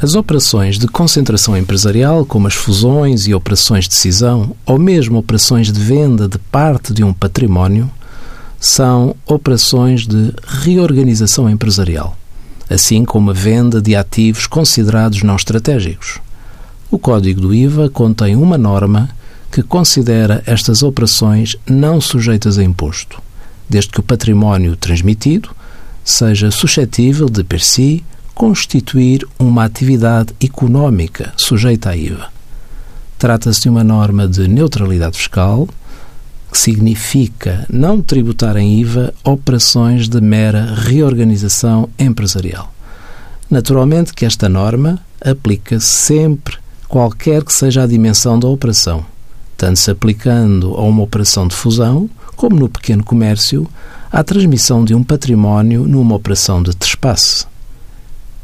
As operações de concentração empresarial, como as fusões e operações de cisão, ou mesmo operações de venda de parte de um património, são operações de reorganização empresarial, assim como a venda de ativos considerados não estratégicos. O Código do IVA contém uma norma que considera estas operações não sujeitas a imposto, desde que o património transmitido seja suscetível de, per si, constituir uma atividade económica sujeita à IVA. Trata-se de uma norma de neutralidade fiscal, que significa não tributar em IVA operações de mera reorganização empresarial. Naturalmente que esta norma aplica sempre qualquer que seja a dimensão da operação, tanto se aplicando a uma operação de fusão, como no pequeno comércio, à transmissão de um património numa operação de trespasse.